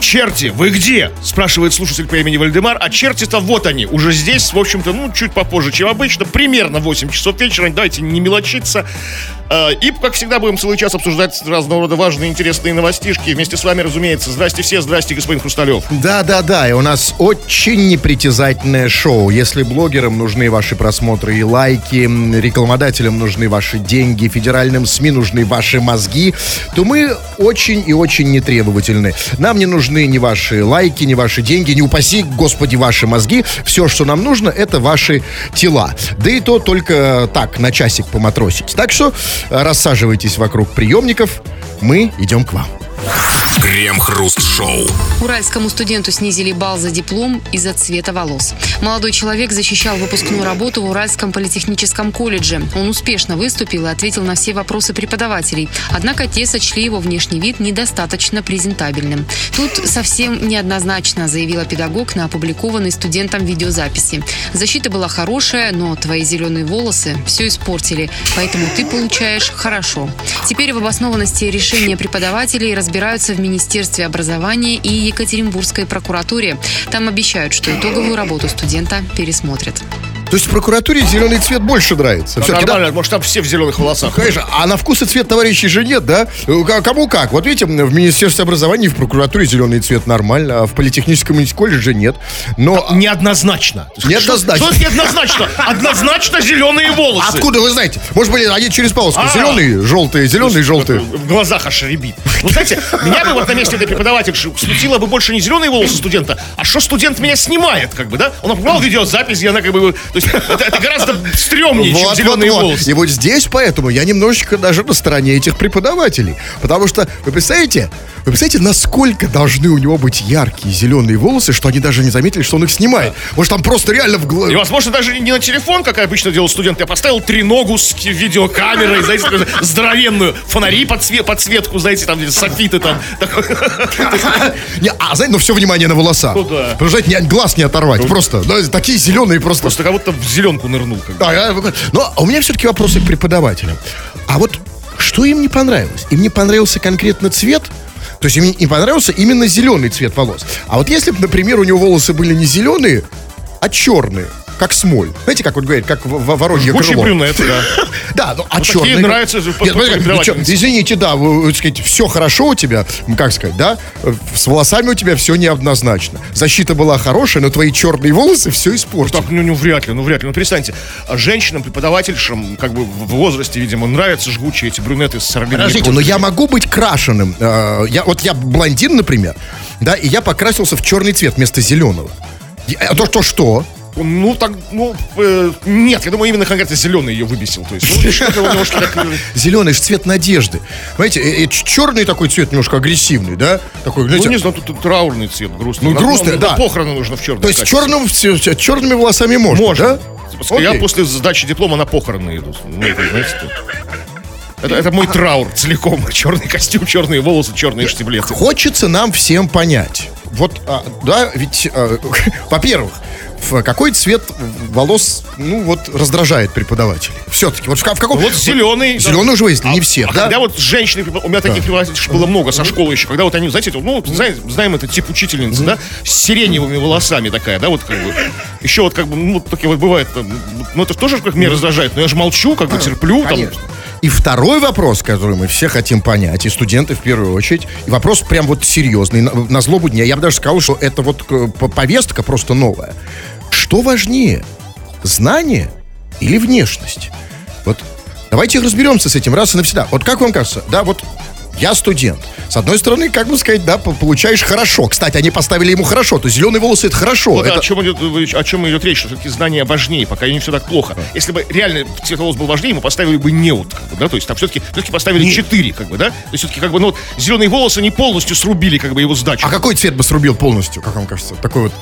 Черти, вы где? Спрашивает слушатель по имени Вальдемар. А черти-то вот они, уже здесь, в общем-то, ну, чуть попозже, чем обычно. Примерно 8 часов вечера. Давайте не мелочиться. А, И, как всегда, будем целый час обсуждать разного рода важные, интересные новостишки. Вместе с вами, разумеется. Здрасте все, здрасте, господин Хрусталев. Да-да-да, и у нас очень непритязательное шоу. Если блогерам нужны ваши просмотры и лайки, рекламодателям нужны ваши деньги, федеральным СМИ нужны ваши мозги, то мы очень и очень нетребовательны. Нам не нужны ни ваши лайки, ни ваши деньги, не упаси, господи, ваши мозги. Все, что нам нужно, это ваши тела. Да и то только так, на часик поматросить. Так что э, рассаживайтесь вокруг приемников, мы идем к вам. Крем-хруст-шоу. Уральскому студенту снизили балл за диплом из-за цвета волос. Молодой человек защищал выпускную работу в Уральском политехническом колледже. Он успешно выступил и ответил на все вопросы преподавателей. Однако те сочли его внешний вид недостаточно презентабельным. Тут совсем неоднозначно, заявила педагог на опубликованной студентом видеозаписи. Защита была хорошая, но твои зеленые волосы все испортили, поэтому ты получаешь хорошо. Теперь в обоснованности решения преподавателей разбираются в Министерстве образования и Екатеринбургской прокуратуре. Там обещают, что итоговую работу студента пересмотрят. То есть в прокуратуре зеленый цвет больше нравится. Да? Нормально, может, там все в зеленых волосах. Конечно, а на вкус и цвет товарищей же нет, да? Э, Кому как? Вот видите, в Министерстве образования и в прокуратуре зеленый цвет нормально, а в политехническом колледже нет. Но Неоднозначно. Неоднозначно. Что, что неоднозначно? Однозначно зеленые волосы. откуда вы знаете? Может быть, они через полоску. А. Зеленые, желтые, зеленые, желтые. В глазах аж рябит. Ну, знаете, меня бы вот на месте этой преподавательши смутило бы больше не зеленые волосы студента, а что студент меня снимает, как бы, да? Он опубликовал видеозапись, и она как бы... То есть это, это гораздо стрёмнее, чем Вот, зеленые вот. волосы. И вот здесь поэтому я немножечко даже на стороне этих преподавателей. Потому что, вы представляете, вы представляете, насколько должны у него быть яркие зеленые волосы, что они даже не заметили, что он их снимает. Может, там просто реально в И, глаз... возможно, даже не на телефон, как обычно делал студент. Я поставил треногу с ки- видеокамерой, знаете, здоровенную. Фонари подсве- подсветку, знаете, там софиты там. Не, а, знаете, ну все внимание на волосах. Ну да. Потому что, глаз не оторвать. Просто, да, такие зеленые просто. Просто как будто в зеленку нырнул. как. Да, я- Но у меня все-таки вопросы к преподавателям. А вот что им не понравилось? Им не понравился конкретно цвет? То есть им не понравился именно зеленый цвет волос. А вот если бы, например, у него волосы были не зеленые, а черные, как смоль. Знаете, как вот говорят, как воронье Жгучий крыло. брюнет, да. Да, ну а Вот черные... такие нравятся же смотри, как, ну, чё, извините, да, сказать, все хорошо у тебя, как сказать, да, э, с волосами у тебя все неоднозначно. Защита была хорошая, но твои черные волосы все испортили. Так, ну, ну, вряд ли, ну, вряд ли. Ну, перестаньте. А Женщинам, преподавательшам, как бы в возрасте, видимо, нравятся жгучие эти брюнеты с Подождите, но я могу быть крашеным. Э, Я, вот я блондин, например, да, и я покрасился в черный цвет вместо зеленого. А то, то что? Ну, так, ну, э, нет, я думаю, именно конкретно зеленый ее выбесил. То есть, ну, что-то у него что-то так, э, Зеленый же цвет надежды. Понимаете, черный такой цвет немножко агрессивный, да? Такой, Ну, знаете, не знаю, тут, траурный цвет, грустный. Ну, грустный, да. Похороны нужно в черном. то есть черным, черными волосами можно, Можно. Я после сдачи диплома на похороны иду. Ну, тут. Это, это мой траур целиком. Черный костюм, черные волосы, черные штиблеты. Хочется нам всем понять. Вот, а, да, ведь, а, во-первых, в какой цвет волос, ну, вот, раздражает преподавателей? Все-таки, вот в, в каком... Вот зеленый. Зеленый уже, если не всех, А да? когда вот женщины, у меня таких преподавателей было много со школы еще, когда вот они, знаете, ну, знаем, знаем это тип учительницы, да, с сиреневыми волосами такая, да, вот как бы. Еще вот как бы, ну, такие вот бывает, там, ну, это тоже как меня раздражает, но я же молчу, как бы терплю, там. И второй вопрос, который мы все хотим понять, и студенты в первую очередь, и вопрос прям вот серьезный, на, на злобу дня. Я бы даже сказал, что это вот э, повестка просто новая. Что важнее, знание или внешность? Вот давайте разберемся с этим раз и навсегда. Вот как вам кажется, да, вот я студент. С одной стороны, как бы сказать, да, по- получаешь хорошо. Кстати, они поставили ему хорошо. То зеленые волосы это хорошо. Вот Это- о, чем идет, о чем идет речь, что все-таки знания важнее, пока не все так плохо. Если бы реально цвет волос был важнее, ему поставили бы неуд, как бы, да, то есть там все-таки все поставили 4, как бы, да, то есть все-таки как бы, ну вот, зеленые волосы не полностью срубили, как бы, его сдачу. А какой цвет бы срубил полностью, как вам кажется? Такой вот.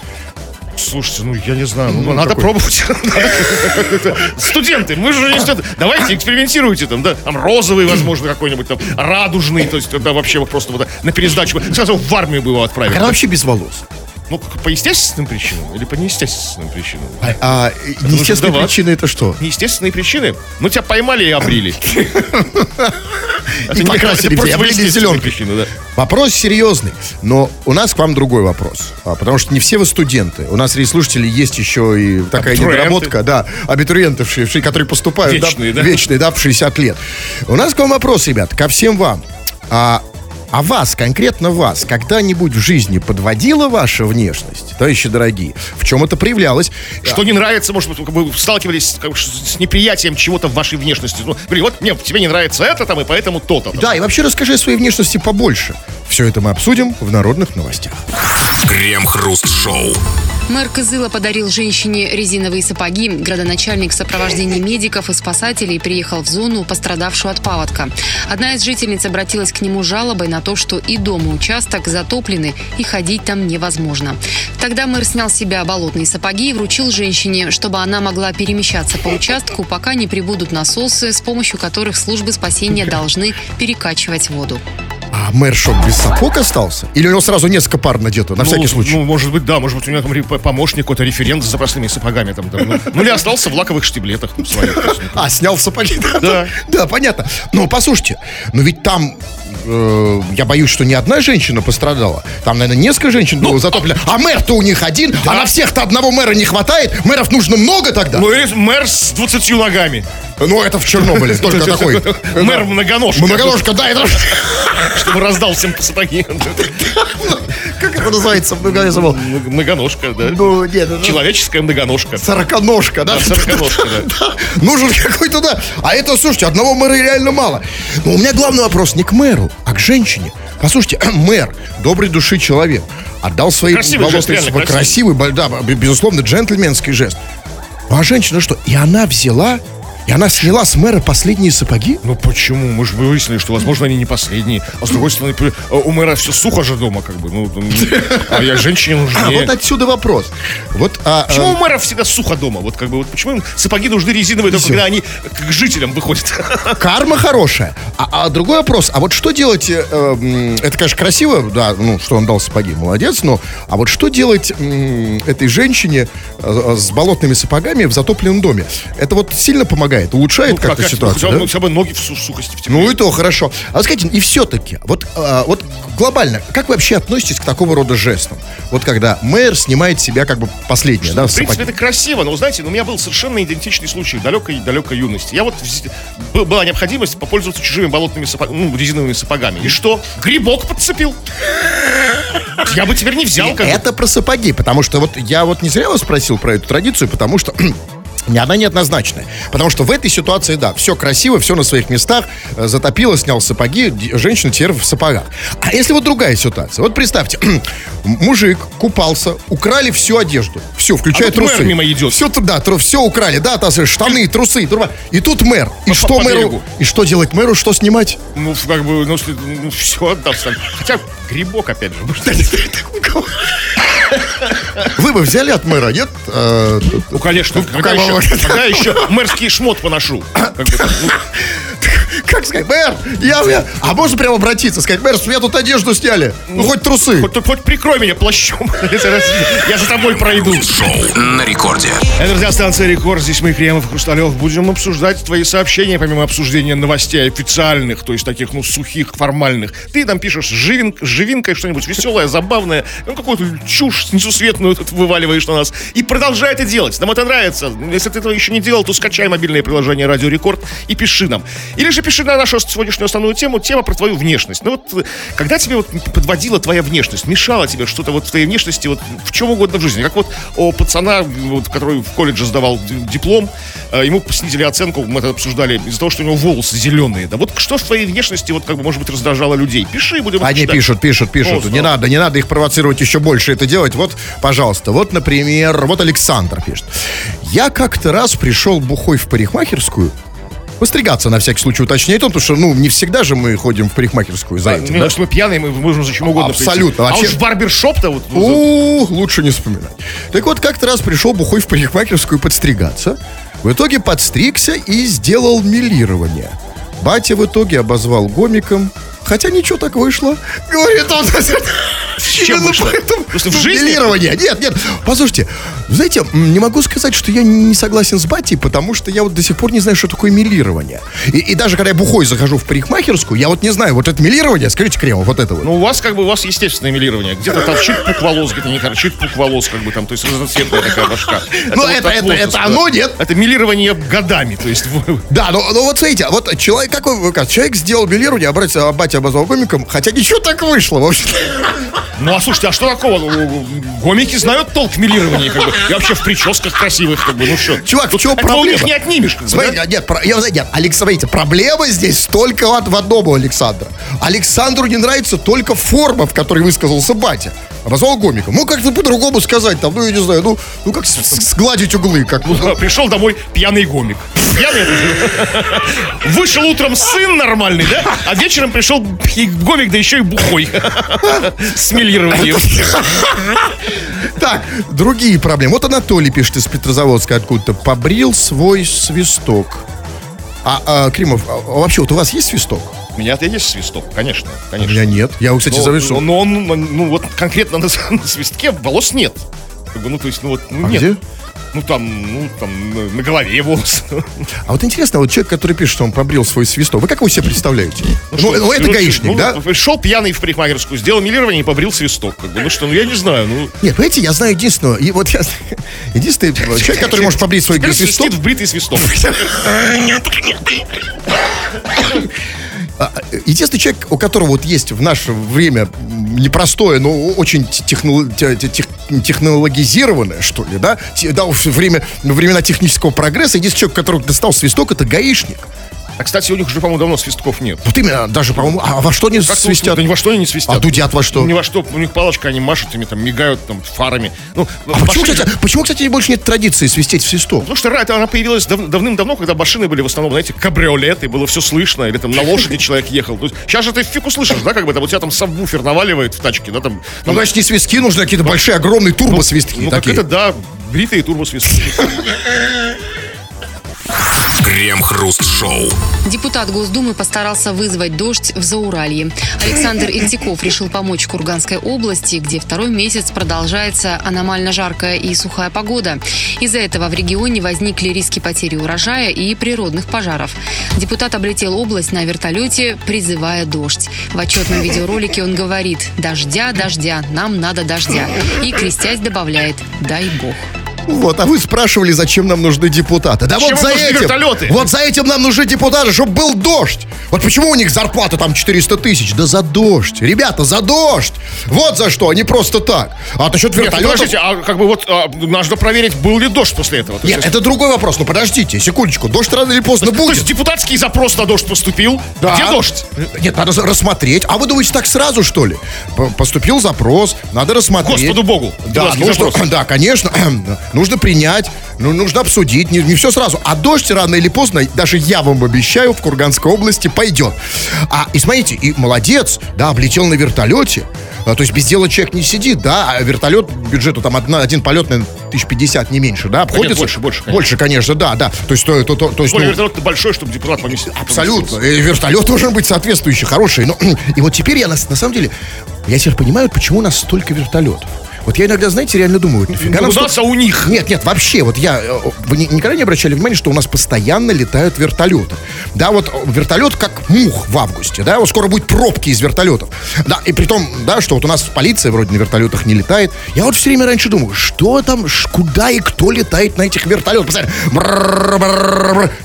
Слушайте, ну я не знаю, ну, Ну, надо какой? пробовать. Студенты, мы же не студенты. Давайте экспериментируйте там, да, там розовый, возможно, какой-нибудь там радужный, то есть тогда вообще просто вот на пересдачу. Сразу в армию бы его отправили. когда вообще без волос? Ну, по естественным причинам или по неестественным причинам? А, а нужно естественные сдаваться. причины это что? Неестественные причины? Ну, тебя поймали и обрили. И покрасили тебя, противоестественные зеленкой. Вопрос серьезный, но у нас к вам другой вопрос. А, потому что не все вы студенты. У нас среди слушателей есть еще и такая недоработка, да, абитуриенты, в ши- в ши- которые поступают, вечные, да, в 60 лет. У нас к вам вопрос, ребят, ко всем вам. А, а вас, конкретно вас, когда-нибудь в жизни подводила ваша внешность, товарищи дорогие? В чем это проявлялось? Что не нравится, может быть, вы сталкивались как с неприятием чего-то в вашей внешности. Ну, говорили, вот мне тебе не нравится это там, и поэтому то-то. Да, и вообще расскажи о своей внешности побольше. Все это мы обсудим в народных новостях. Крем-хруст-шоу. Мэр Кызыла подарил женщине резиновые сапоги. Градоначальник в сопровождении медиков и спасателей приехал в зону, пострадавшую от паводка. Одна из жительниц обратилась к нему с жалобой на то, что и дом, и участок затоплены, и ходить там невозможно. Тогда мэр снял с себя болотные сапоги и вручил женщине, чтобы она могла перемещаться по участку, пока не прибудут насосы, с помощью которых службы спасения должны перекачивать воду. А мэр что, без сапог остался? Или у него сразу несколько пар надето, на Ну, всякий случай? Ну, может быть, да, может быть, у него там помощник, какой-то референт с запасными сапогами там. там, ну, ну, или остался в лаковых штиблетах своих. ну, А, снял сапоги. Да. Да, понятно. Но послушайте, но ведь там э, я боюсь, что ни одна женщина пострадала. Там, наверное, несколько женщин было затоплено. А мэр-то у них один, а на всех-то одного мэра не хватает. Мэров нужно много тогда. Ну, мэр с 20 ногами. Ну, это в Чернобыле, только такой. Мэр многоножка. Многоножка, да, это... Чтобы раздал всем сапоги. Как это называется? Многоножка, да. Ну, нет. Человеческая многоножка. Сороконожка, да? Сороконожка, да. Нужен какой-то, да. А это, слушайте, одного мэра реально мало. Но у меня главный вопрос не к мэру, а к женщине. Послушайте, мэр, доброй души человек, отдал свои Красивый жест, сапоги. красивый, бо- да, безусловно, джентльменский жест. Ну, а женщина что? И она взяла, и она сняла с мэра последние сапоги? Ну почему? Мы же выяснили, что, возможно, они не последние. А с другой стороны, при- у мэра все сухо же дома, как бы. Ну, а я женщине А, нужнее. вот отсюда вопрос. Вот, а, Почему а, у мэров всегда сухо дома? Вот как бы вот почему им сапоги нужны резиновые, только когда они к жителям выходят? Карма хорошая. А, а другой вопрос, а вот что делать, э, м, это, конечно, красиво, да, ну, что он дал сапоги, молодец, но, а вот что делать м, этой женщине э, с болотными сапогами в затопленном доме? Это вот сильно помогает, улучшает как-то Пока- ситуацию, хотя да? бы- хотя бы ноги в су- сухости в тепле. Ну и то хорошо. А вот скажите, и все-таки, вот, а, вот глобально, как вы вообще относитесь к такого рода жестам? Вот когда мэр снимает себя как бы последнее, да, В принципе, сапоги. это красиво, но, знаете, ну, у меня был совершенно идентичный случай в далекой, далекой юности. Я вот была необходимость попользоваться чужими болотными сапогами, ну, резиновыми сапогами. И что? Грибок подцепил. Я бы теперь не взял. как. Это про сапоги, потому что вот я вот не зря вас спросил про эту традицию, потому что она неоднозначная. Потому что в этой ситуации, да, все красиво, все на своих местах, э, затопило, снял сапоги, женщина теперь в сапогах. А если вот другая ситуация? Вот представьте, мужик купался, украли всю одежду, все, включая А тут мэр трусы. мимо идет. Все, да, все украли, да, та, штаны, трусы, труба. И тут мэр. И По- что по мэру? берегу. И что делать мэру? Что снимать? Ну, как бы, ну, ну, все сам. Хотя грибок, опять же. может, Вы бы взяли от мэра, нет? Э, Ну, конечно. Когда еще, когда еще мэрский шмот поношу? Как бы так, ну, Как сказать, мэр, я, я- А можно прямо обратиться, сказать, мэр, с меня тут одежду сняли. Ну, хоть трусы. хоть, хоть прикрой меня плащом. Я за тобой пройду. Шоу на рекорде. Это радиостанция «Рекорд». Здесь мы, Кремов и Хрусталев. Будем обсуждать твои сообщения, помимо обсуждения новостей официальных, то есть таких, ну, сухих, формальных. Ты там пишешь живин, живинкой что-нибудь веселое, забавное, ну, какую-то чушь несусветную тут вываливаешь на нас. И продолжай это делать. Нам это нравится. Если ты этого еще не делал, то скачай мобильное приложение «Радио Рекорд» и пиши нам. Или же пиши на нашу сегодняшнюю основную тему, тема про твою внешность. Ну вот, э, когда тебе вот подводила твоя внешность, мешала тебе что-то вот в твоей внешности, вот в чем угодно в жизни. Как вот у пацана, вот, который в колледже сдавал диплом, э, ему снизили оценку, мы это обсуждали, из-за того, что у него волосы зеленые. Да вот что в твоей внешности, вот как бы, может быть, раздражало людей? Пиши, будем Они читать. пишут, пишут, пишут. О, не надо, не надо их провоцировать еще больше это делать. Вот, пожалуйста, вот, например, вот Александр пишет. Я как-то раз пришел бухой в парикмахерскую, постригаться на всякий случай уточняет он, потому что, ну, не всегда же мы ходим в парикмахерскую за этим, ну, да? если мы пьяные, мы можем за чем угодно. Абсолютно. А Вообще- уж в барбершоп-то вот... ну, Ух, лучше не вспоминать. Так вот, как-то раз пришел бухой в парикмахерскую подстригаться. В итоге подстригся и сделал милирование. Батя в итоге обозвал гомиком. Хотя ничего так вышло. Говорит он. С чем вышло? Поэтому, в жизни? Нет, нет. Послушайте, знаете, не могу сказать, что я не согласен с батей, потому что я вот до сих пор не знаю, что такое милирование. И, и даже когда я бухой захожу в парикмахерскую, я вот не знаю, вот это милирование, скажите, крем вот это вот. Ну, у вас как бы, у вас естественное милирование. Где-то торчит пук волос, где-то не торчит пук волос, как бы там, то есть разноцветная такая башка. Ну, это, это, это оно, нет? Это милирование годами, то есть. Да, ну, ну вот смотрите, вот человек, какой, человек сделал милирование, а батя тебя обозвал гомиком, хотя ничего так вышло, в общем Ну, а слушайте, а что такого? Гомики знают толк в милировании, как бы. И вообще в прическах красивых, как бы, ну что. Чувак, в чем проблема? их не отнимешь, как бы, да? Нет, про, я, нет, Александр, смотрите, проблема здесь только от, в одном у Александра. Александру не нравится только форма, в которой высказался батя. Обозвал гомиком. Ну, как-то по-другому сказать, там, ну, я не знаю, ну, ну как сгладить углы. Как, ну, да, пришел домой пьяный гомик. Пьяный Вышел утром сын нормальный, да? А вечером пришел и гомик, да еще и бухой. Смелирование. Так, другие проблемы. Вот Анатолий пишет из Петрозаводска откуда-то. Побрил свой свисток. А, а Кримов, а, а вообще вот у вас есть свисток? У меня-то есть свисток, конечно, конечно. У меня нет. Я, кстати, завису. Но он, ну, ну вот конкретно на, на свистке волос нет. Как бы, ну то есть, ну вот, ну, а нет. Где? ну там, ну там на голове волос. А вот интересно, вот человек, который пишет, что он побрил свой свисток, вы как его себе представляете? Ну, ну, что, ну, это ну, гаишник, ну, да? Ну, шел пьяный в парикмахерскую, сделал милирование и побрил свисток. Как бы, ну что, ну я не знаю, ну... Нет, понимаете, я знаю единственного, и вот я... Единственный человек, который может побрить свой свисток... в бритый свисток. А, единственный человек, у которого вот есть в наше время непростое, но очень техно, тех, технологизированное, что ли, да, да время, времена технического прогресса, единственный человек, у которого достал свисток, это гаишник. А, кстати, у них уже, по-моему, давно свистков нет. Вот именно, даже, по-моему, а во что они как свистят? Да ни во что они не свистят. А дудят во что? Ни во что. У них палочка, они машут ими, там, мигают, там, фарами. Ну, а почему, кстати, почему, кстати, больше нет традиции свистеть в свисток? Потому что это она появилась дав- давным-давно, когда машины были в основном, знаете, кабриолеты, было все слышно, или там на лошади человек ехал. Сейчас же ты фиг услышишь, да, как бы там у тебя там сабвуфер наваливает в тачке, да, там. Ну, ну значит, не свистки нужны, а какие-то большие, огромные ну, турбосвистки. Ну, ну как это, да, бритые турбосвистки. Крем-хруст-шоу. Депутат Госдумы постарался вызвать дождь в Зауралье. Александр Ильтиков решил помочь Курганской области, где второй месяц продолжается аномально жаркая и сухая погода. Из-за этого в регионе возникли риски потери урожая и природных пожаров. Депутат облетел область на вертолете, призывая дождь. В отчетном видеоролике он говорит «Дождя, дождя, нам надо дождя». И, крестясь, добавляет «Дай бог». Вот, а вы спрашивали, зачем нам нужны депутаты. Да вот за этим. Вот за этим нам нужны депутаты, чтобы был дождь. Вот почему у них зарплата там 400 тысяч? Да за дождь. Ребята, за дождь. Вот за что, а Они просто так. А насчет вертолетов... Нет, подождите, а как бы вот а, нужно проверить, был ли дождь после этого. Нет, это другой вопрос. Ну подождите, секундочку. Дождь рано или поздно будет. То есть депутатский запрос на дождь поступил? Да. Где дождь? Нет, надо рассмотреть. А вы думаете, так сразу, что ли? Поступил запрос, надо рассмотреть. Господу Богу. Да, ну, что, да, конечно. нужно принять, ну, нужно обсудить, не, не все сразу. А дождь рано или поздно, даже я вам обещаю, в Курганской области пойдет. А, и смотрите, и молодец, да, облетел на вертолете. А, то есть без дела человек не сидит, да, а вертолет бюджету там одна, один полет, наверное, 1050, не меньше, да, обходится? Нет, больше, больше, конечно. Больше, конечно, да, да. То есть, то, то, то, то есть ну, вертолет большой, чтобы депутат поместить. Абсолютно. И вертолет должен быть соответствующий, хороший. Но, и вот теперь я, на, на самом деле, я теперь понимаю, почему у нас столько вертолетов. Вот я иногда, знаете, реально думаю, нафига нам... У у них. Нет, нет, вообще, вот я... Э, вы никогда не обращали внимания, что у нас постоянно летают вертолеты? Да, вот э, вертолет как мух в августе, да, вот скоро будет пробки из вертолетов. Да, и при том, да, что вот у нас полиция вроде на вертолетах не летает. Я вот все время раньше думаю, что там, куда и кто летает на этих вертолетах?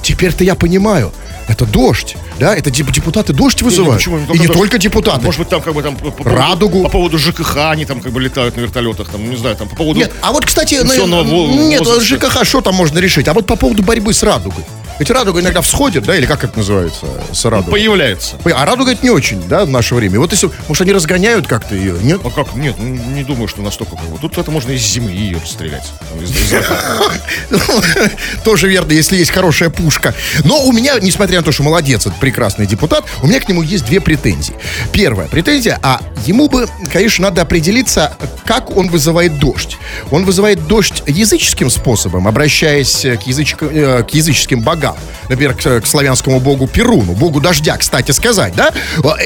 Теперь-то я понимаю, это дождь да, это типа депутаты дождь вызывают. Не, не, почему? Ну, И не дождь. только депутаты. Может быть, там как бы там... По, Радугу. По поводу ЖКХ они там как бы летают на вертолетах, там, не знаю, там по поводу... Нет, а вот, кстати, на, нет, возраста. ЖКХ что там можно решить? А вот по поводу борьбы с Радугой. Ведь радуга иногда всходит, да, или как это называется, с радугой? Появляется. А радуга это не очень, да, в наше время. Вот если, может, они разгоняют как-то ее, нет? А как? Нет, ну, не думаю, что настолько как бы. Тут это можно из земли ее расстрелять. Из ракеты. Тоже верно, если есть хорошая пушка. Но у меня, несмотря на то, что молодец, это прекрасный депутат, у меня к нему есть две претензии. Первая претензия, а ему бы, конечно, надо определиться, как он вызывает дождь. Он вызывает дождь языческим способом, обращаясь к, язычка- э, к языческим богам, богам. Например, к, к славянскому богу Перуну, богу дождя, кстати сказать, да?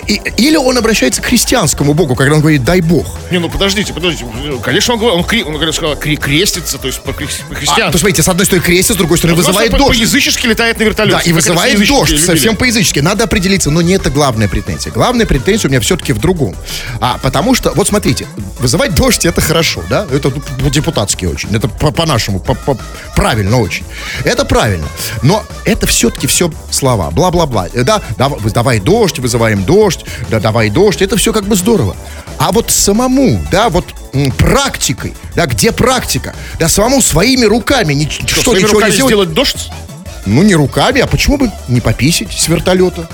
И- или он обращается к христианскому богу, когда он говорит «дай бог». Не, ну подождите, подождите. Конечно, он, он, он говорит, сказал, кре- крестится, то есть по хри- А, то смотрите, с одной стороны крестится, с другой стороны вызывает Просто по- дождь. По-язычески летает на вертолете. Да, и вызывает дождь, любили. совсем по-язычески. Надо определиться, но не это главная претензия. Главная претензия у меня все-таки в другом. А, потому что, вот смотрите, вызывать дождь это хорошо, да? Это ну, по-депутатски очень. Это по- по-нашему, по- по- правильно очень. Это правильно. Но это все-таки все слова. Бла-бла-бла. Э, Да, дав- давай дождь, вызываем дождь, да, давай дождь. Это все как бы здорово. А вот самому, да, вот м, практикой, да, где практика? Да, самому своими руками ни- что, Своими ничего руками не сделать. сделать дождь? Ну, не руками, а почему бы не пописить с вертолета?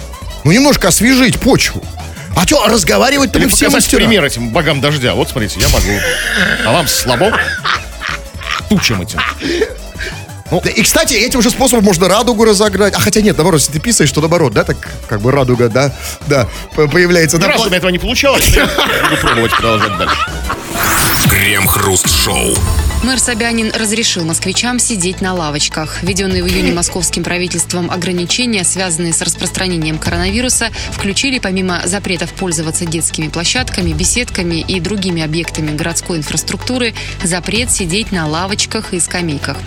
Ну, немножко освежить почву. А что, разговаривать-то мы все мастера. пример этим богам дождя. Вот смотрите, я могу. А вам слабо? Тучам этим. Да, и, кстати, этим же способом можно радугу разогнать. А хотя нет, наоборот, если ты писаешь, то наоборот, да, так как бы радуга, да, да, по- появляется. Ни Да, разу у пла- меня этого не получалось. Буду пробовать продолжать дальше. Крем-хруст-шоу. Мэр Собянин разрешил москвичам сидеть на лавочках. Введенные в июне московским правительством ограничения, связанные с распространением коронавируса, включили помимо запретов пользоваться детскими площадками, беседками и другими объектами городской инфраструктуры, запрет сидеть на лавочках и скамейках.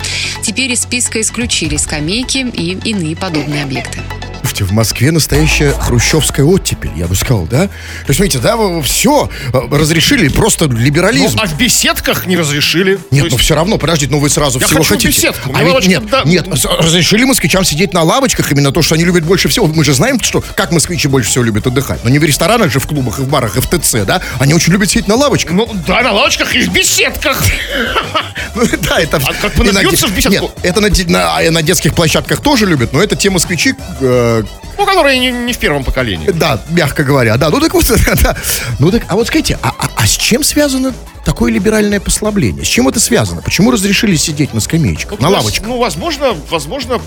Теперь из списка исключили скамейки и иные подобные объекты. Слушайте, в Москве настоящая хрущевская оттепель, я бы сказал, да? То есть, смотрите, да, все, разрешили, просто Ну, либерализм. а в беседках не разрешили. Нет, Ну есть все равно, подождите, ну вы сразу Я всего хочу хотите. беседку, а ведь нет, да. нет, разрешили москвичам сидеть на лавочках, именно то, что они любят больше всего. Мы же знаем, что как москвичи больше всего любят отдыхать. Но не в ресторанах же, в клубах, и в барах, и в ТЦ, да? Они очень любят сидеть на лавочках. Ну, да, на лавочках и в беседках. Ну, да, это... А как бы и на набьются де- в беседку? Нет, это на, а на детских площадках тоже любят, но это те москвичи, э, Ну, которые не, не в первом поколении. да, мягко говоря, да. Ну так вот, да. Ну так, а вот скажите, а, а- а с чем связано такое либеральное послабление? С чем это связано? Почему разрешили сидеть на скамеечках, на Ну, лавочках? Ну, возможно, возможно,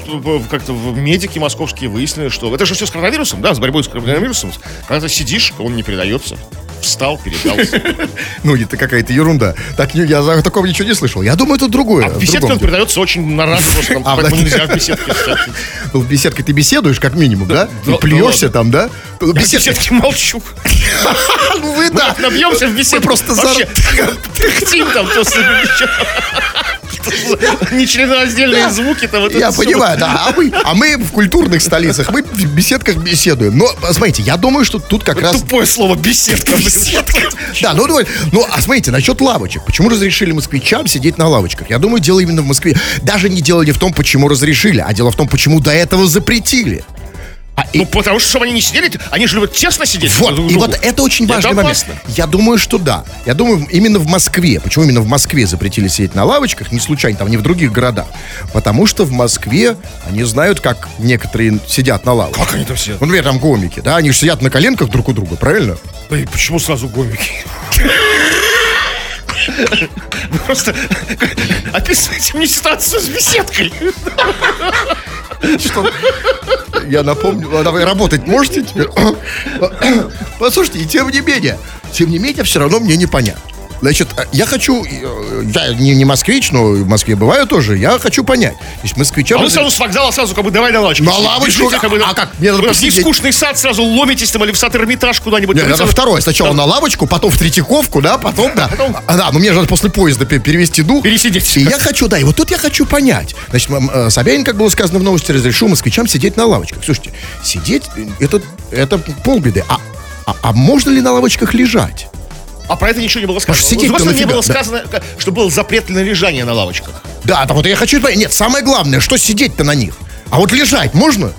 как-то медики московские выяснили, что это же все с коронавирусом, да, с борьбой с коронавирусом. Когда ты сидишь, он не передается. Встал, передался. Ну, это какая-то ерунда. Так, я за такого ничего не слышал. Я думаю, это другое. А в беседке он передается очень на раз, там А, поэтому нельзя в беседке. Ну, в беседке ты беседуешь, как минимум, да? Ты плюешься там, да? В беседке- беседке молчу. Ну, вы, да. Набьемся в беседку. просто за- Тряхтим там, то Нечленораздельные звуки там. вот Я понимаю, да. А мы, а мы в культурных столицах, мы в беседках беседуем. Но, смотрите, я думаю, что тут как раз... Тупое слово беседка. Беседка. Да, ну, давай. ну, а смотрите, насчет лавочек. Почему разрешили москвичам сидеть на лавочках? Я думаю, дело именно в Москве. Даже не дело не в том, почему разрешили, а дело в том, почему до этого запретили. А, и- Ну, потому что, чтобы они не сидели, они же любят тесно сидеть. вот, друг и другу. вот это очень Это важный момент. опасно. Я думаю, что да. Я думаю, именно в Москве. Почему именно в Москве запретили сидеть на лавочках? Не случайно, там не в других городах. Потому что в Москве они знают, как некоторые сидят на лавочках. Как они там сидят? Например, там комики, да, они же сидят на коленках друг у друга, правильно? Эй, почему сразу гомики? Просто описывайте мне ситуацию с беседкой. Что? Я напомню, а давай работать можете теперь? Послушайте, и тем не менее, тем не менее, все равно мне непонятно. Значит, э, я хочу, э, я не, не москвич, но в Москве бываю тоже, я хочу понять. То есть москвичам... А вы сразу с вокзала сразу как бы давай на лавочку. На лавочку? Бежите, как бы, А как? Мне надо посидеть. нескучный сад сразу ломитесь там или в сад Эрмитаж куда-нибудь. Нет, сразу- второе. Сначала на лавочку, потом в Третьяковку, да, потом, да. А, да, ну мне же надо после поезда пе- перевести дух. Пересидеть. И я хочу, да, и вот тут я хочу понять. Значит, э, Собянин, как было сказано в новости, разрешил москвичам сидеть на лавочках. Слушайте, сидеть, э, это, это полбеды. А, а, а можно ли на лавочках лежать? А про это ничего не было сказано. Сидеть-то Просто не было Да. сказано, как- что был запрет на лежание на лавочках. Да, так вот я хочу понять. Нет, самое главное, что сидеть-то на них? А вот лежать можно?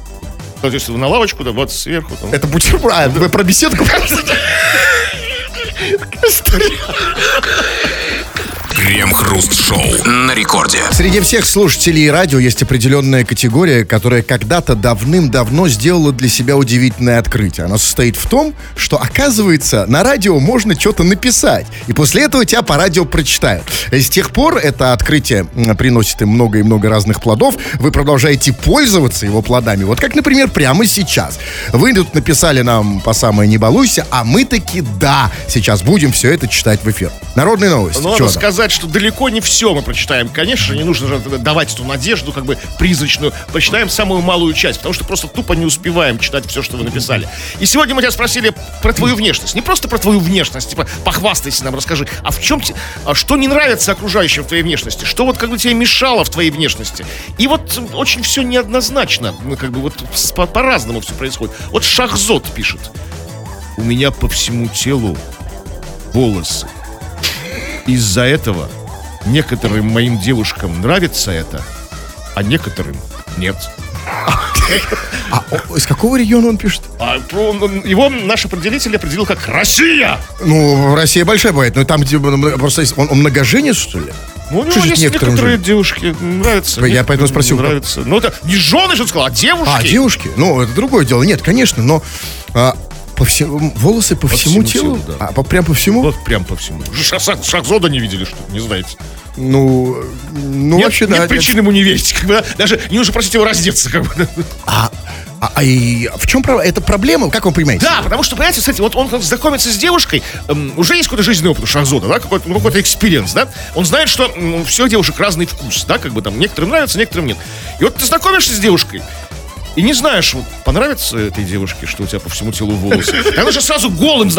То есть на лавочку, да, вот сверху. Там. Это бутерброд. А, вы про беседку? Крем-хруст-шоу на рекорде. Среди всех слушателей радио есть определенная категория, которая когда-то давным-давно сделала для себя удивительное открытие. Оно состоит в том, что, оказывается, на радио можно что-то написать. И после этого тебя по радио прочитают. И с тех пор это открытие приносит им много и много разных плодов. Вы продолжаете пользоваться его плодами. Вот как, например, прямо сейчас. Вы тут написали нам по самое не балуйся, а мы таки да, сейчас будем все это читать в эфир. Народные новости. Ну, надо сказать, что далеко не все мы прочитаем. Конечно не нужно же давать эту надежду, как бы призрачную. Прочитаем самую малую часть, потому что просто тупо не успеваем читать все, что вы написали. И сегодня мы тебя спросили про твою внешность. Не просто про твою внешность, типа, похвастайся нам, расскажи, а в чем, а что не нравится окружающим в твоей внешности? Что вот как бы тебе мешало в твоей внешности? И вот очень все неоднозначно, ну, как бы вот по-разному все происходит. Вот Шахзот пишет. У меня по всему телу волосы. Из-за этого некоторым моим девушкам нравится это, а некоторым нет. А из какого региона он пишет? А его наш определитель определил как Россия. Ну, Россия большая бывает, но там, где просто он, он многоженец, что ли? Ну, у него же есть некоторые же? девушки нравятся. Я поэтому спросил, Нравится. Ну, это не жены, что ты сказал, а девушки. А, девушки? Ну, это другое дело. Нет, конечно, но а, по всему, волосы по, всему, всему телу? телу, да. А, по, прям по всему? Вот прям по всему. Ша- Ша- Шахзода не видели, что ли? Не знаете. Ну, ну нет, вообще, нет да. нет. причин ему не верить. Как бы, да. даже не нужно просить его раздеться. Как бы. А, а, а и в чем это проблема? Как вы понимаете? Да, потому что, понимаете, кстати, вот он знакомится с девушкой, эм, уже есть какой-то жизненный опыт у Шахзода, да, какой-то, ну, какой-то experience, да. Он знает, что м, у всех девушек разный вкус, да, как бы там некоторым нравится, некоторым нет. И вот ты знакомишься с девушкой, и не знаешь, понравится этой девушке, что у тебя по всему телу волосы. Она нужно сразу голым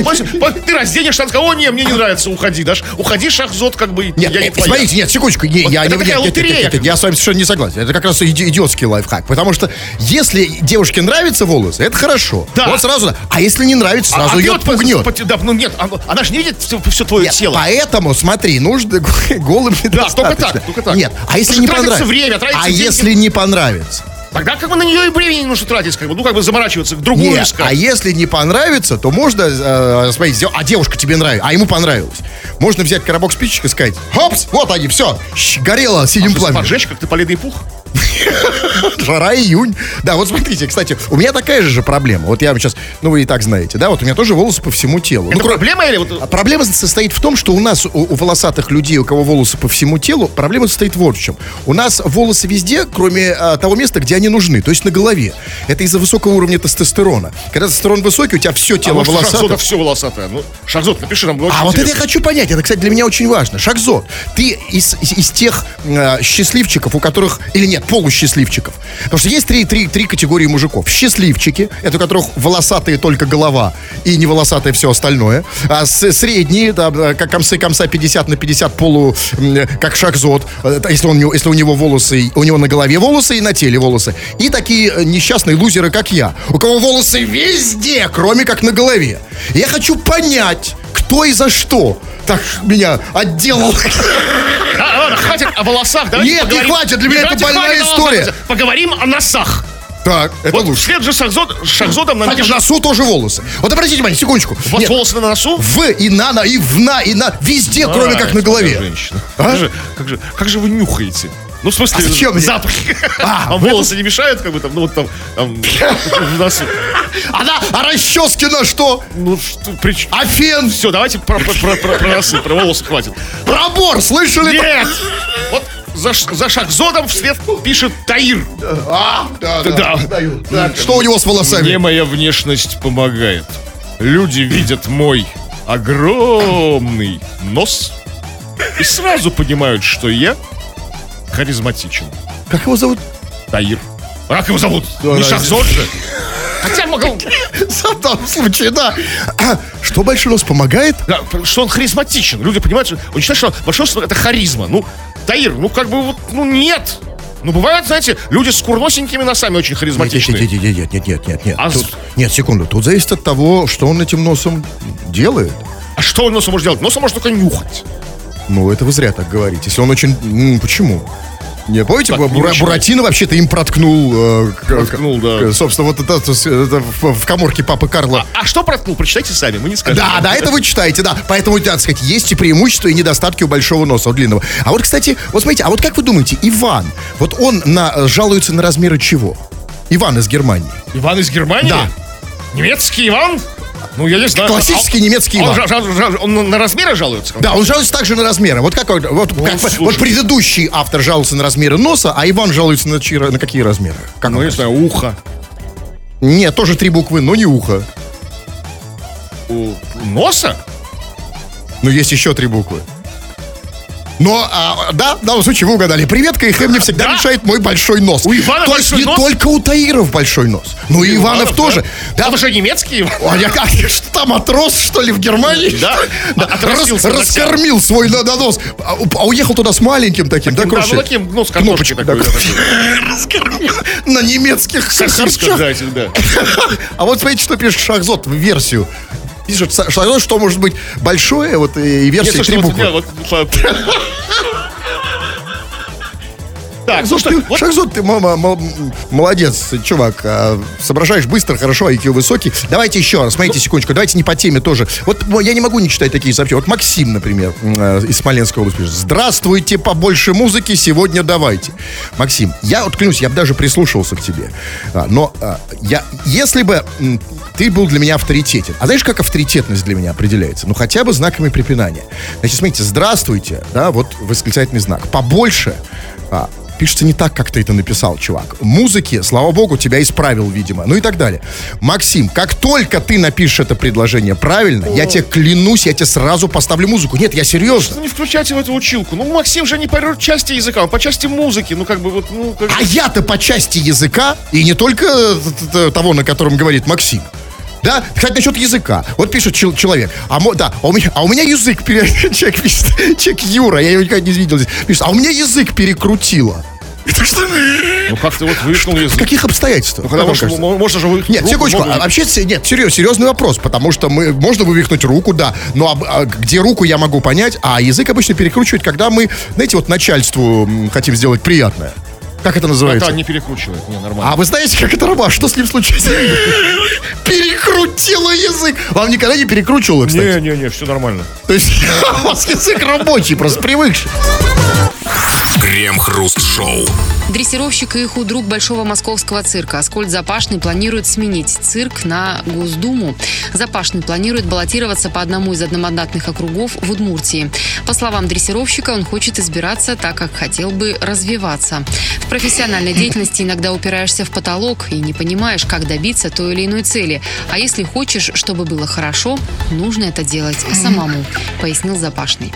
вот, по- ты разденешься, она скажет, о, не, мне не нравится, уходи. Дашь, уходи, Шахзод, как бы, Нет, я не э, твоя. смотрите, нет, секундочку, не, Вот я не нет, нет, нет, нет, я с вами совершенно не согласен. Это как раз иди- идиотский лайфхак, потому что если девушке нравятся волосы, это хорошо. Да. Вот сразу, а если не нравится, сразу а, а ее вот по- да, ну нет, она, она же не видит все, все твое Нет, тело. Поэтому, смотри, нужно голым недостаточно. только так, только так. Нет, а если не понравится? время, а если не понравится? Тогда как бы на нее и времени не нужно тратить, как бы, ну как бы заморачиваться, другую Нет, искать. а если не понравится, то можно, э, смотрите, а девушка тебе нравится, а ему понравилось. Можно взять коробок спичек и сказать, хопс, вот они, все, горело синим пламенем. Поджечь, как ты полиный пух. Жара июнь. Да, вот смотрите, кстати, у меня такая же проблема. Вот я сейчас, ну вы и так знаете, да, вот у меня тоже волосы по всему телу. Это ну, проблема или вот... А Проблема состоит в том, что у нас, у, у волосатых людей, у кого волосы по всему телу, проблема состоит вот в чем. У нас волосы везде, кроме а, того места, где они нужны, то есть на голове. Это из-за высокого уровня тестостерона. Когда тестостерон высокий, у тебя все А тело волосатое. Шахзода все волосатое. Ну, Шахзот, напиши нам. А вот это я хочу понять. Это, кстати, для меня очень важно. Шахзот, ты из, из, из тех э, счастливчиков, у которых... Или нет, полусчастливчиков. Потому что есть три, три, три категории мужиков. Счастливчики, это у которых волосатые только голова и не волосатое все остальное. А средние, да, как комсы-комса 50 на 50 полу, как Шахзот. э, Если, он, если у него волосы, у него на голове волосы и на теле волосы. И такие э, несчастные лузеры, как я. У кого волосы везде, кроме как на голове. Я хочу понять, кто и за что так меня отделал. О волосах. Давайте Нет, не поговорим- хватит, для меня это больная история. Поговорим о носах. Так, это Вот лучше. вслед же Шахзот, Шахзотом нам Кстати, в носу тоже волосы. Вот обратите внимание, секундочку. У вас Нет, волосы на носу? в и на, на, и в на, и на, везде, кроме А, как на голове. Женщина. А? Как, же, как, же, как же вы нюхаете? Ну, в смысле, А зачем мне? запах. А, А, волосы не мешают, как бы там, ну вот там, там в носу. Она, а расчески на что? Ну, что, при ч- А фен? Все, давайте про, про, про, про- про носы, про волосы хватит. Пробор, слышали? Нет! Вот за, за Шахзодом вслед пишет Таир. А, да, да, Да. знаю. Что у него с волосами? Мне моя внешность помогает. Люди видят мой огромный нос и сразу понимают, что я харизматичен. Как его зовут? Таир. А как его зовут? Да, Не да. Шахзод же. Хотя могу... В том случае, да. А, Что большой нос помогает? Да, что он харизматичен. Люди понимают, что он считает, что большой нос это харизма. Ну, Таир, ну как бы вот, ну нет. Ну, бывают, знаете, люди с курносенькими носами очень Нет, харизматичные. нет, нет, нет, нет, нет, нет, нет. А Тут- с- Нет, секунду. Тут зависит от того, что он этим носом делает. А что он носом может делать? Носом может только нюхать. Ну, это вы зря так говорите. Если он очень... м, почему? Не, помните, Так, Бура- не. Буратино вообще-то им проткнул... э, Проткнул, к- да. Собственно, вот это, это в, в коморке папы Карла. А что проткнул? Прочитайте сами, мы не скажем. Да, да, это вы читаете, да. Поэтому, так сказать, есть и преимущества, и недостатки у большого носа, у длинного. А вот, кстати, вот смотрите, а вот как вы думаете, Иван, вот он на, э, жалуется на размеры чего? Иван из Германии. Иван из Германии? Да. Немецкий Иван? Ну, я не знаю. Классический А- немецкий он жа- Он на размеры жалуется? Да, он жалуется также на размеры. Вот какой, вот, как- Ну, вот предыдущий автор жалуется на размеры носа, а Иван жалуется на, чьи- на какие размеры? Как Ну, он кажется? знаю, ухо. Нет, тоже три буквы, но не ухо. У носа? Но есть еще три буквы. Но, а, да, в данном случае вы угадали. Привет, КХМ мне всегда Да? мешает мой большой нос. У Ивана То есть не нос? только у Таиров большой нос, но и Иванов тоже. Да, Он же немецкий. А я как, что там, матрос, что ли, в Германии? Да. Да, рас- раскормил свой на- на нос. А, а уехал туда с маленьким таким, да, Да, короче? ну таким, ну, с картошкой Кнопочкой, такой. да, да. Раскормил на немецких да, да. А вот смотрите, что пишет Шахзот в версию. Са- Шахзот, что может быть большое, вот и версия слушай, три вот, вот, Так, слушай, ты, вот Шахзот, ты мама, молодец, чувак. а, соображаешь быстро, хорошо, IQ высокий. Давайте еще раз, смотрите, секундочку, давайте не по теме тоже. Вот я не могу не читать такие сообщения. Вот Максим, например, э, из Смоленской области пишет. Здравствуйте, побольше музыки сегодня давайте. Максим, я вот клянусь, я бы даже прислушивался к тебе. А, но а, я, если бы ты был для меня авторитетен. А знаешь, как авторитетность для меня определяется? Ну, хотя бы знаками препинания. Значит, смотрите, здравствуйте, да, вот восклицательный знак. Побольше а, пишется не так, как ты это написал, чувак. Музыки, слава богу, тебя исправил, видимо. Ну и так далее. Максим, как только ты напишешь это предложение правильно, я тебе клянусь, я тебе сразу поставлю музыку. Нет, я серьезно. Ну, не включайте в эту училку. Ну, Максим же не по части языка, он по части музыки. Ну, как бы вот, ну, как... А я-то по части языка, и не только э, того, на котором говорит Максим. Да, кстати, насчет языка. Вот пишет чел- человек. А, мо- да, а у меня, а у меня язык пере... Человек пишет, человек Юра, я его никогда не видел здесь. Пишет, а у меня язык перекрутило. Это что? Ну, как ты вот вывихнул В язык. каких обстоятельствах? Ну, потому что можно же вывихнуть Нет, руку, секундочку, ногу. а вообще, нет, серьез, серьезный вопрос, потому что мы, можно вывихнуть руку, да, но об- а где руку я могу понять, а язык обычно перекручивает, когда мы, знаете, вот начальству хотим сделать приятное. Как это называется? Да, не перекручивает. Не, нормально. А вы знаете, как это работает? Что с ним случилось? Перекрутило язык. Вам никогда не перекручивало, кстати? Не-не-не, все нормально. То есть у вас язык рабочий, просто привыкший. Крем-хруст-шоу. Дрессировщик и худрук Большого Московского цирка Аскольд Запашный планирует сменить цирк на Госдуму. Запашный планирует баллотироваться по одному из одномандатных округов в Удмуртии. По словам дрессировщика, он хочет избираться так, как хотел бы развиваться. В профессиональной деятельности иногда упираешься в потолок и не понимаешь, как добиться той или иной цели. А если хочешь, чтобы было хорошо, нужно это делать самому, пояснил Запашный.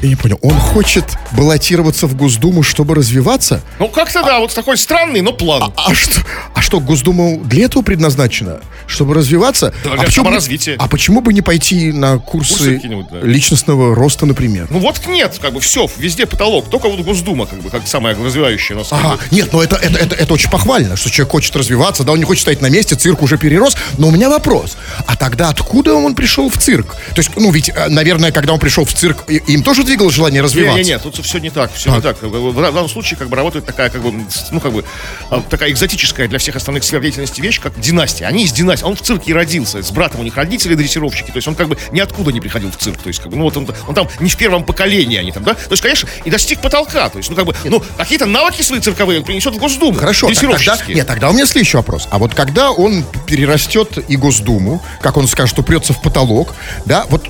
Я не понял, он хочет баллотироваться в Госдуму, чтобы развиваться? Ну, как-то да, вот такой странный, но план. А что, а что, Госдума для этого предназначена? Чтобы развиваться? Да, а, почему саморазвития. а почему бы не пойти на Курсы курсы, да. личностного роста, например? Ну вот нет, как бы все, везде потолок. Только вот Госдума, как бы, как самая развивающая нас. Ага, нет, но это, это, это, это очень похвально, что человек хочет развиваться, да, он не хочет стоять на месте, цирк уже перерос. Но у меня вопрос, а тогда откуда он пришел в цирк? То есть, ну, ведь, э, наверное, когда он пришел в цирк, им тоже двигало желание развиваться? Не, не, не, тут все не так, все не так. Как бы В данном случае как бы работает такая, как бы, ну, как бы, а, такая экзотическая для всех остальных сфер деятельности вещь, как династия. Они из династии. Он в цирке и родился. С братом у них родители дрессировщики. То есть он как бы ниоткуда не приходил в цирк. То есть, как бы, ну, вот он, он там не в первом поколении они там, да? То есть, конечно, и достиг потолка. То есть, ну, как бы, ну, какие-то навыки свои цирковые он принесет в Госдуму. Хорошо, так тогда, нет, тогда у меня следующий вопрос. А вот когда он перерастет и Госдуму, как он скажет, упрется в потолок, да, вот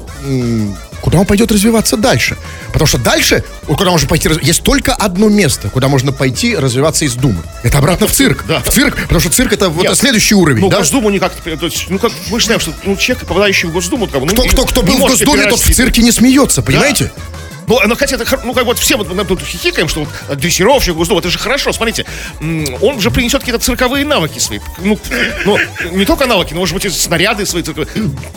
куда он пойдет развиваться дальше? Потому что дальше, куда можно пойти, есть только одно место, куда можно пойти развиваться из Думы. Это обратно в цирк. Да. В цирк, потому что цирк это вот Нет. следующий уровень, Ну, да? Госдуму никак, то есть, ну, как, мы же знаем, что ну, человек, попадающий в Госдуму, как ну, Кто, кто, кто был в Госдуме, тот в цирке не смеется, понимаете? Ну, ну, хотя, это, ну, как вот все вот мы тут хихикаем, что вот дрессировщик, Госдума, это же хорошо, смотрите, он же принесет какие-то цирковые навыки свои. Ну, ну, не только навыки, но, может быть, и снаряды свои, цирковые,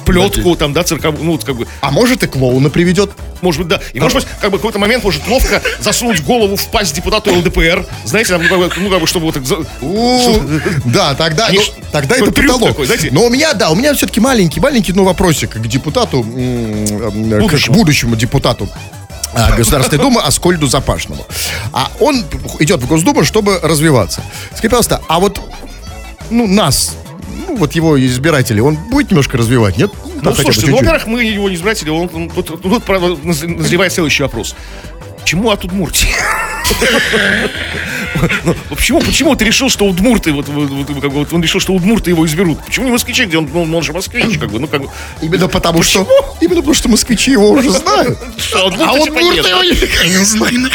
плетку там, да, цирковую, ну, вот, как бы, А может и клоуна приведет. может быть, да. И, может быть, как бы, в какой-то момент может ловко засунуть голову в пасть депутату ЛДПР, знаете, там, ну, как бы, ну, чтобы вот так... Да, тогда, Они ну, тогда это потолок. такой, знаете? Но у меня, да, у меня все-таки маленький, маленький, ну, вопросик к депутату, м, к Будущему. депутату Государственной Думы Аскольду Запашному. А он идет в Госдуму, чтобы развиваться. Скажите, пожалуйста, а вот, ну, нас, ну, вот его избиратели, он будет немножко развивать, нет? Ну, хотя бы слушайте, ну, во-первых, мы его не избиратели, он, он- тут, тут, правда, наз- назревает следующий вопрос. Почему от Удмуртии? Ну, Почему, почему ты решил, что удмурты, вот, вот, вот, как бы, вот он решил, что удмурты его изберут? Почему не москвичи, где он, ну, он же москвич, как бы, ну, как бы, Именно потому что... Именно потому что москвичи его уже знают. А удмурты, вот типа, Мурты нет. его не знают.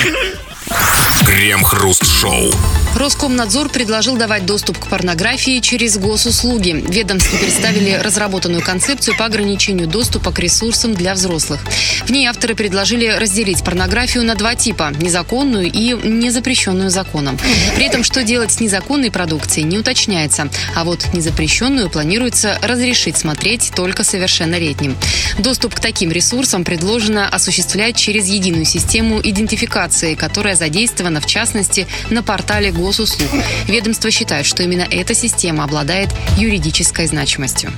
Крем-хруст-шоу. Роскомнадзор предложил давать доступ к порнографии через госуслуги. Ведомстве представили разработанную концепцию по ограничению доступа к ресурсам для взрослых. В ней авторы предложили разделить порнографию на два типа – незаконную и незапрещенную законом. При этом, что делать с незаконной продукцией, не уточняется. А вот незапрещенную планируется разрешить смотреть только совершеннолетним. Доступ к таким ресурсам предложено осуществлять через единую систему идентификации, которая задействована, в частности, на портале госуслуг. Ведомство считает, что именно эта система обладает юридической значимостью.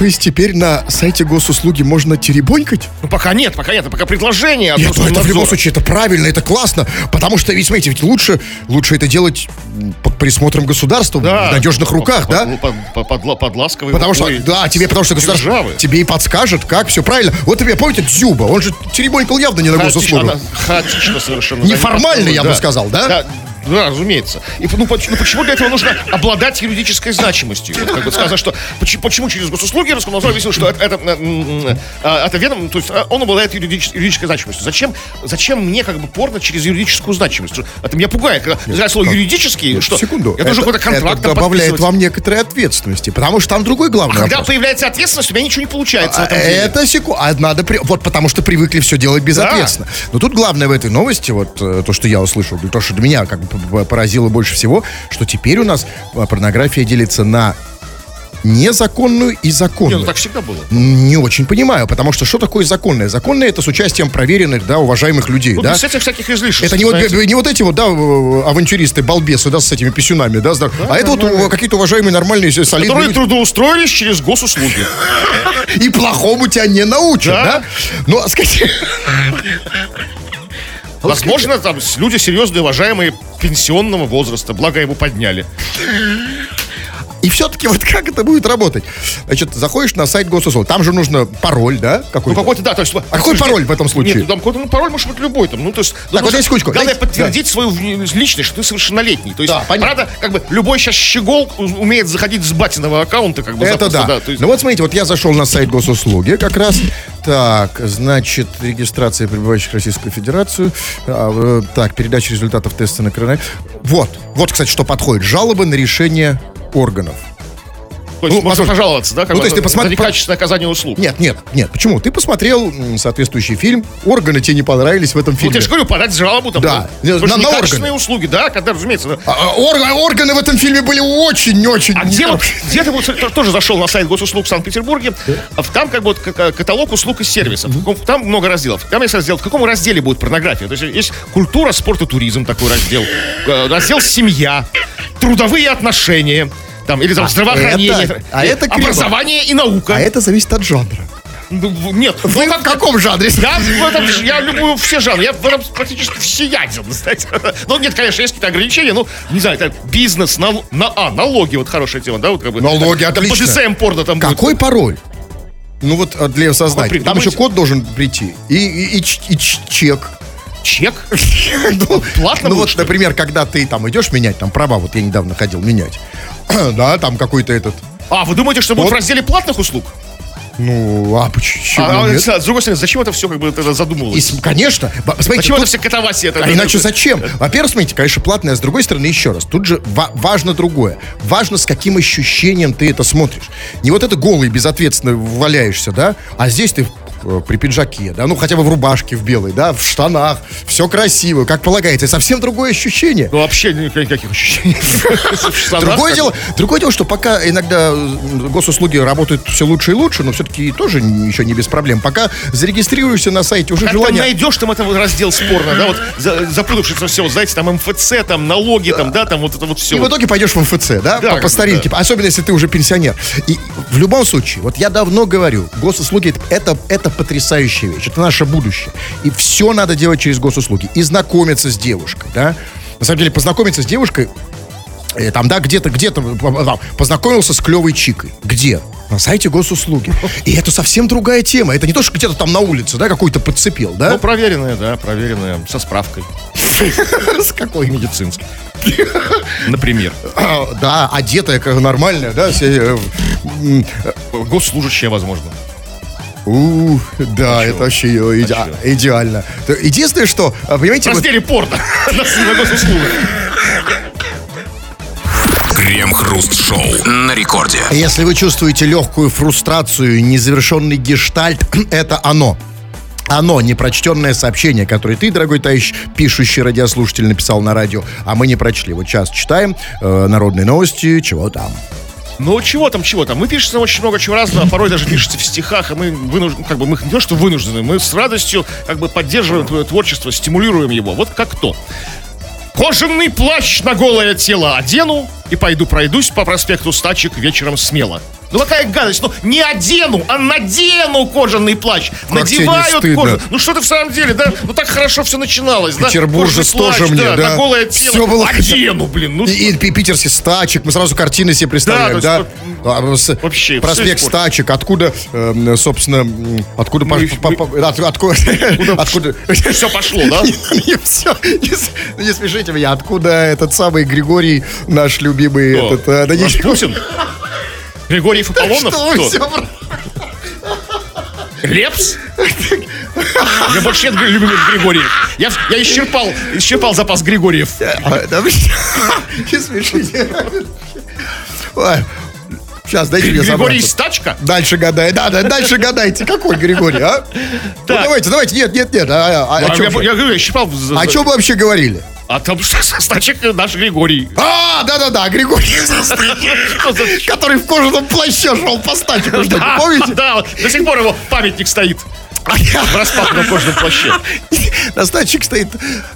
То есть теперь на сайте госуслуги можно теребонькать? Ну, пока нет, пока нет, пока предложение от Нет, ну это в любом случае это правильно, это классно, потому что ведь, смотрите, ведь лучше, лучше это делать под присмотром государства, в надежных руках, под, да? Под, под, под, под, ласковой Потому что, да, тебе, потому что государство державы. тебе и подскажет, как все правильно. Вот тебе помните Дзюба, он же теребонькал явно не на она- хаотично совершенно. Неформально, Да, я бы сказал, да? Да, да, разумеется. И ну, поч- ну, почему для этого нужно обладать юридической значимостью? Вот как бы сказано, что почему, почему через госуслуги Роскомнадзор объяснил, что это, это, а, это ведом, то есть а, он обладает юридич- юридической значимостью. Зачем, зачем мне как бы порно через юридическую значимость? Это меня пугает, когда я слово юридический, что Секунду. должен Это- какой-то контракт это добавляет вам некоторой ответственности, потому что там другой главный Когда вопрос. появляется ответственность, у меня ничего не получается в А, этом деле. Это секунду. А надо при- Вот потому что привыкли все делать безответственно. Но тут главное в этой новости, вот э, то, что я услышал, то, что для меня как бы поразило больше всего, что теперь у нас а, порнография делится на незаконную и Не, законную. ну так всегда было. Не очень понимаю, потому что что такое законное? Законное это с участием проверенных, да, уважаемых людей, Ну, да? без этих всяких излишеств. Это не вот, не вот эти вот, да, авантюристы, балбесы, да, с этими писюнами, да, здор- а это вот какие-то уважаемые, нормальные, солидные которые люди. трудоустроились через госуслуги. И плохому тебя не научат, Да. да? Ну, а скажи... Возможно, там люди серьезные, уважаемые пенсионного возраста, благо его подняли. И все-таки вот как это будет работать? Значит, заходишь на сайт госуслуг, там же нужно пароль, да, Ну, какой-то? какой-то, да, то есть... А какой пароль в этом случае? Нет, ну, там какой-то ну, пароль может быть любой. Там, ну, то есть, ну, вот секундочку, Главное дайте- подтвердить свою в- личность, что ты совершеннолетний. То есть, Да, понятно. правда, как бы любой сейчас щегол умеет заходить с батиного аккаунта, как бы Это запросто, да. то есть- Ну вот смотрите, вот я зашел на сайт госуслуги как раз. Так, значит, регистрация прибывающих в Российскую Федерацию. А, э, так, передача результатов теста на коронавирус. Вот, вот, кстати, что подходит. Жалобы на решение органов. То есть ну, можно послушай, пожаловаться, да, как ну, то есть ты за посмотри- некачественное оказание услуг. Нет, нет, нет. Почему? Ты посмотрел соответствующий фильм, органы тебе не понравились в этом Ну, фильме. я же говорю, подать жалобу там. Да. ну, На- на некачественные услуги, да, когда, разумеется. да. А, а, орг- органы в этом фильме были очень-очень... А где где ты вот то- тоже зашел на сайт госуслуг в Санкт-Петербурге, а в- там как бы каталог услуг и сервисов. Каком- Там много разделов. Там есть раздел, в каком разделе будет порнография. То есть есть культура, спорт и туризм такой раздел. Э, Раздел семья, трудовые отношения. Там, или там здравоохранение, это- а это образование и наука. А это зависит от жанра. Ну, Нет, Вы ну, в каком жанре? я в этом, я люблю все жанры, я в этом практически всеяден, знаете. Ну, нет, конечно, есть какие-то ограничения, ну, не знаю, это бизнес, нал- на, а, налоги, вот хорошая тема, да, вот как бы. Налоги, Там отлично. BDSM порно там будет. Какой пароль? Ну вот а, для создания. Какой Там еще код должен прийти. И, и- и и чек. Чек? Ну, Платно ну будет, вот, например, когда ты там идешь менять там права, вот я недавно ходил менять. Да, там какой-то этот. А, вы думаете, что будет Вот. в разделе платных услуг? Ну, а почему А, а, нет? с другой стороны, зачем это все как бы это И задумывалось? с- конечно. Смотрите, Зачем тут- это все катавасия? А иначе зачем? Во-первых, смотрите, конечно, платное, а с другой стороны, еще раз, тут же ва- важно другое. Важно, с каким ощущением ты это смотришь. Не вот это голый, безответственно валяешься, да, а здесь ты при пиджаке, да, ну хотя бы в рубашке в белой, да, в штанах, все красиво, как полагается, совсем другое ощущение. Ну, вообще никаких ощущений. Другое дело, другое дело, что пока иногда э, госуслуги работают все лучше и лучше, но все-таки тоже еще не без проблем. Пока зарегистрируешься на сайте, уже желание... найдешь там это вот раздел спорно, да, вот за- запутавшись все, знаете, там МФЦ, там налоги, там, да, там вот это вот все. И в итоге пойдешь в МФЦ, да, по, старинке, особенно если ты уже пенсионер. И в любом случае, вот я давно говорю, госуслуги это, это потрясающая вещь, это наше будущее. И все надо делать через госуслуги. И знакомиться с девушкой, да. На самом деле, познакомиться с девушкой, э, там, да, где-то, где-то э, познакомился с клевой чикой. Где? На сайте госуслуги. И это совсем другая тема. Это не то, что где-то там на улице, да, какой-то подцепил, да? Ну, проверенная, да, проверенная, со справкой. С какой? Медицинской. Например. А, Да, одетая как нормальная, да, все, э, Госслужащая, возможно. У, да, это вообще А идеально. Единственное, что, В понимаете, вот разделе порно. На на госуслугах. Крем-хруст-шоу на рекорде. если вы чувствуете легкую фрустрацию, незавершенный гештальт, это оно. Оно, непрочтенное сообщение, которое ты, дорогой товарищ, пишущий радиослушатель, написал на радио, а мы не прочли. Вот сейчас читаем э, народные новости, чего там. Ну, чего там, чего там? Мы пишем очень много чего разного, а порой даже пишете в стихах, а мы вынуждены, как бы, мы не то, что вынуждены, мы с радостью, как бы, поддерживаем твое творчество, стимулируем его. Вот как то. Кожаный плащ на голое тело одену и пойду пройдусь по проспекту Стачек вечером смело. Ну какая гадость, ну не одену, а надену кожаный плащ. Как не Надевают кожу. Ну что ты в самом деле, да? Ну так хорошо все начиналось, да? Петербуржец Кожаный тоже мне, да, да. на голое тело. Всё было Одену, блин, ну И, и пи- питерский стачек, мы сразу картины себе представляем, Да, да? то А, с- вообще Проспект стачек, откуда, эм, собственно, откуда... Мы- пош- по- мы- по- от- откуда... Откуда... все пошло, да? Не все, не, не смешите меня, откуда этот самый Григорий, наш любимый, Кто? этот, э, да Распутин? Григорьев Аполлонов? Что Лепс? Я больше нет любимых Григорьев. Я, я исчерпал, исчерпал запас Григорьев. А? Не смешите. Сейчас, дайте мне Григорий. Стачка? Дальше гадай, да, да, дальше гадайте. Какой Григорий, а? Ну, давайте, давайте, нет, нет, нет. А, а- А, о чем я, я я за- О чем мы вообще говорили? Том, что Стачек наш Григорий. А, да-да-да, Григорий, который в кожаном плаще шел по Да, помните? Да, до сих пор его памятник стоит. В распахнутом кожаном плаще. На стачек стоит...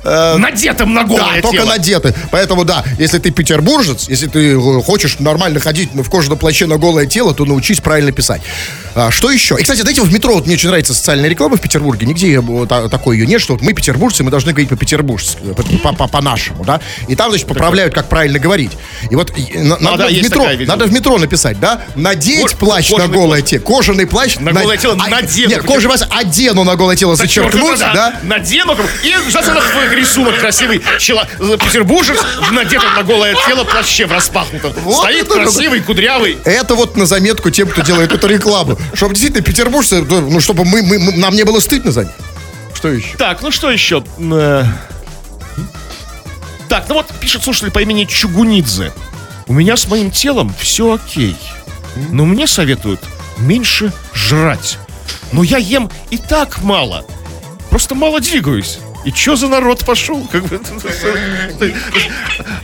э, Надетым на Да, голое только тело. надеты. Поэтому, да, если ты петербуржец, если ты э, хочешь нормально ходить в кожаном плаще на голое тело, то научись правильно писать. А, что еще? И, кстати, знаете, в метро вот мне очень нравится социальная реклама в Петербурге. Нигде э, та- такой ее нет, что вот мы петербуржцы, мы должны говорить по-петербуржски, по- по- по-нашему, да? И там, значит, поправляют, как правильно говорить. И вот и, на- надо, да, в метро, надо в метро написать, да? Надеть Ко- плащ на голое тело. Кожаный плащ. На голое тело а, надену. Нет, кожаный плащ одену на голое тело, зачеркнуть, да? Надену, как бы, и в рисунок красивый. Чело- Петербуржец в надетом на голое тело плаще в распахнутом. Вот Стоит красивый, кудрявый. Это вот на заметку тем, кто делает эту рекламу. Чтобы действительно петербуржцы, ну, чтобы мы, мы- нам не было стыдно за них. Что еще? Так, ну что еще? Э, Так, ну вот пишет слушатель по имени Чугунидзе. У меня с моим телом все окей. Но мне советуют меньше жрать. Но я ем и так мало. Просто мало двигаюсь. И чё за народ пошел? Как бы,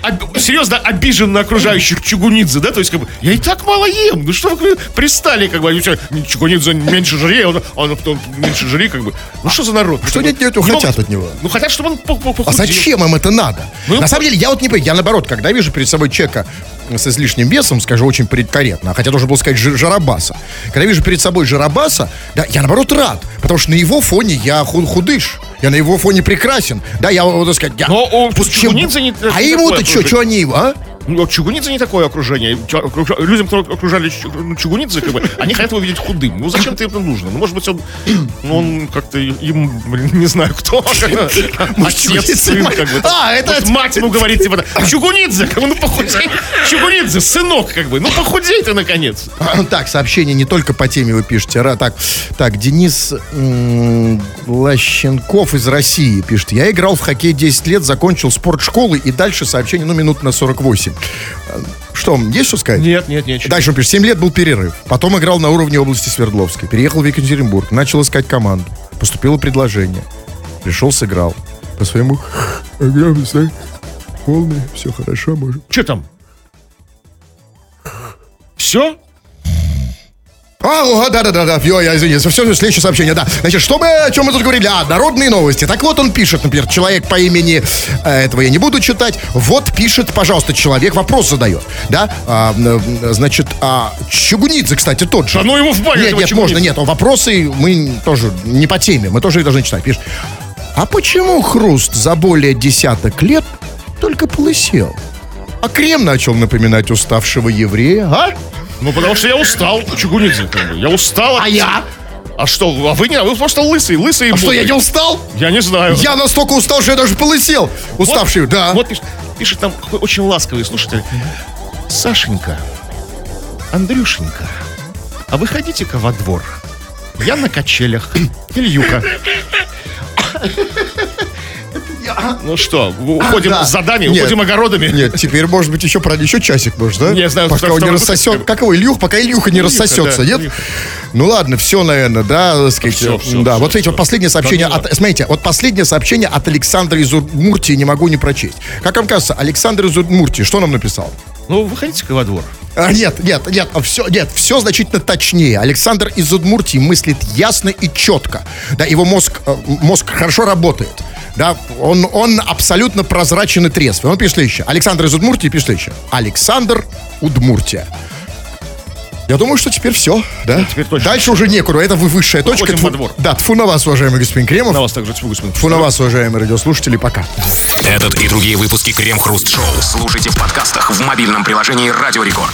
об- серьезно обижен на окружающих Чугунидзе, да? То есть, как бы, я и так мало ем. Ну что вы пристали, как бы, они Чугунидзе меньше жри, он, он потом меньше жри, как бы. Ну что за народ? Что Как бы, нет, нет, не хотят могут- от него? Ну хотят, чтобы он А похудел. зачем им это надо? Ну, На самом деле, я вот не понимаю. Я наоборот, когда вижу перед собой человека с излишним весом, скажу очень предкорректно, хотя должен был сказать жиробаса. Когда вижу перед собой жиробаса, да, я наоборот рад, потому что на его фоне я ху- худыш. Я на его фоне прекрасен. Да, я, вот, сказать, я... Но у Пусть Чугунидзе не- А ему-то что, что они его, а? Ну, Чугунидзе не такое окружение. Людям, кто окружали ну, Чугунидзе, как бы, они хотят его видеть худым. Ну, зачем ты это нужно? Ну, может быть, он, ну, он как-то им, блин, не знаю, кто. Отец, сын, как бы. А, это- Вот мать ему говорит, типа, Чугунидзе, как бы, ну, похудей. Чугунидзе, сынок, как бы, ну, похудей ты, наконец. Так, сообщение не только по теме вы пишете. Так, так Денис Лощенков из России пишет. Я играл в хоккей 10 лет, закончил спортшколы и дальше сообщение, ну, минут на 48. Что, есть что сказать? Нет, нет, нет. Дальше он пишет, 7 лет был перерыв. Потом играл на уровне области Свердловской. Переехал в Екатеринбург, начал искать команду. Поступило предложение. Пришел, сыграл. По своему программе, полный, все хорошо, может. Что там? Все? А, о, да-да-да-да, Ё, я извиняюсь, все, следующее сообщение, да. Значит, что мы, о чем мы тут говорили? А, народные новости. Так вот он пишет, например, человек по имени, э, этого я не буду читать, вот пишет, пожалуйста, человек, вопрос задает, да, А, э, значит, а, Чугунидзе, кстати, тот же. Да ну его в баню, Нет, нет, Чугунидзе. можно, нет, вопросы мы тоже не по теме, мы тоже их должны читать, пишет. А почему Хруст за более десяток лет только полысел? А крем начал напоминать уставшего еврея, а? Ну, потому что я устал, Чугунидзе, как бы. Я устал. от- А я? А что, а вы не, вы просто лысый, лысый и А что, я не устал? Я не знаю. Я настолько устал, что я даже полысел. Уставший, вот, да. Вот пишет, пишет там какой очень ласковый слушатель. Сашенька, Андрюшенька, а выходите-ка во двор. Я на качелях. Ильюка. Ну что, уходим да. с задами, Нет. уходим огородами? Нет, теперь, может быть, еще, правда, еще часик, может, да? Не знаю, Пока он не выпуск. рассосет. Как его, Ильюх? Пока Ильюха не Ильюха, рассосется, да, нет? Ильюха. Ну ладно, все, наверное, да, сказать. Всё, всё, да, всё, вот смотрите, вот последнее сообщение Да ну от, смотрите, вот последнее сообщение от Александра из Удмуртии не могу не прочесть. Как вам кажется, Александр из Удмуртии, что нам написал? Ну, выходите-ка во двор. А, нет, нет, нет, все, нет, все значительно точнее. Александр из Удмуртии мыслит ясно и четко. Да, его мозг, э, мозг хорошо работает. Да, он, он абсолютно прозрачен и трезвый. Он пишет еще. Александр из Удмуртии пишет еще. Александр Удмуртия. Я думаю, что теперь все, да? теперь точно. Дальше уже некуда. Это вы высшая точка. Уходим Тьфу- во двор. Да, тфу на вас, уважаемый господин Кремов. На вас также тьфу, господин. Тфу на вас, уважаемые радиослушатели. Пока. Этот и другие выпуски Крем Хруст Шоу слушайте в подкастах в мобильном приложении Радио Рекорд.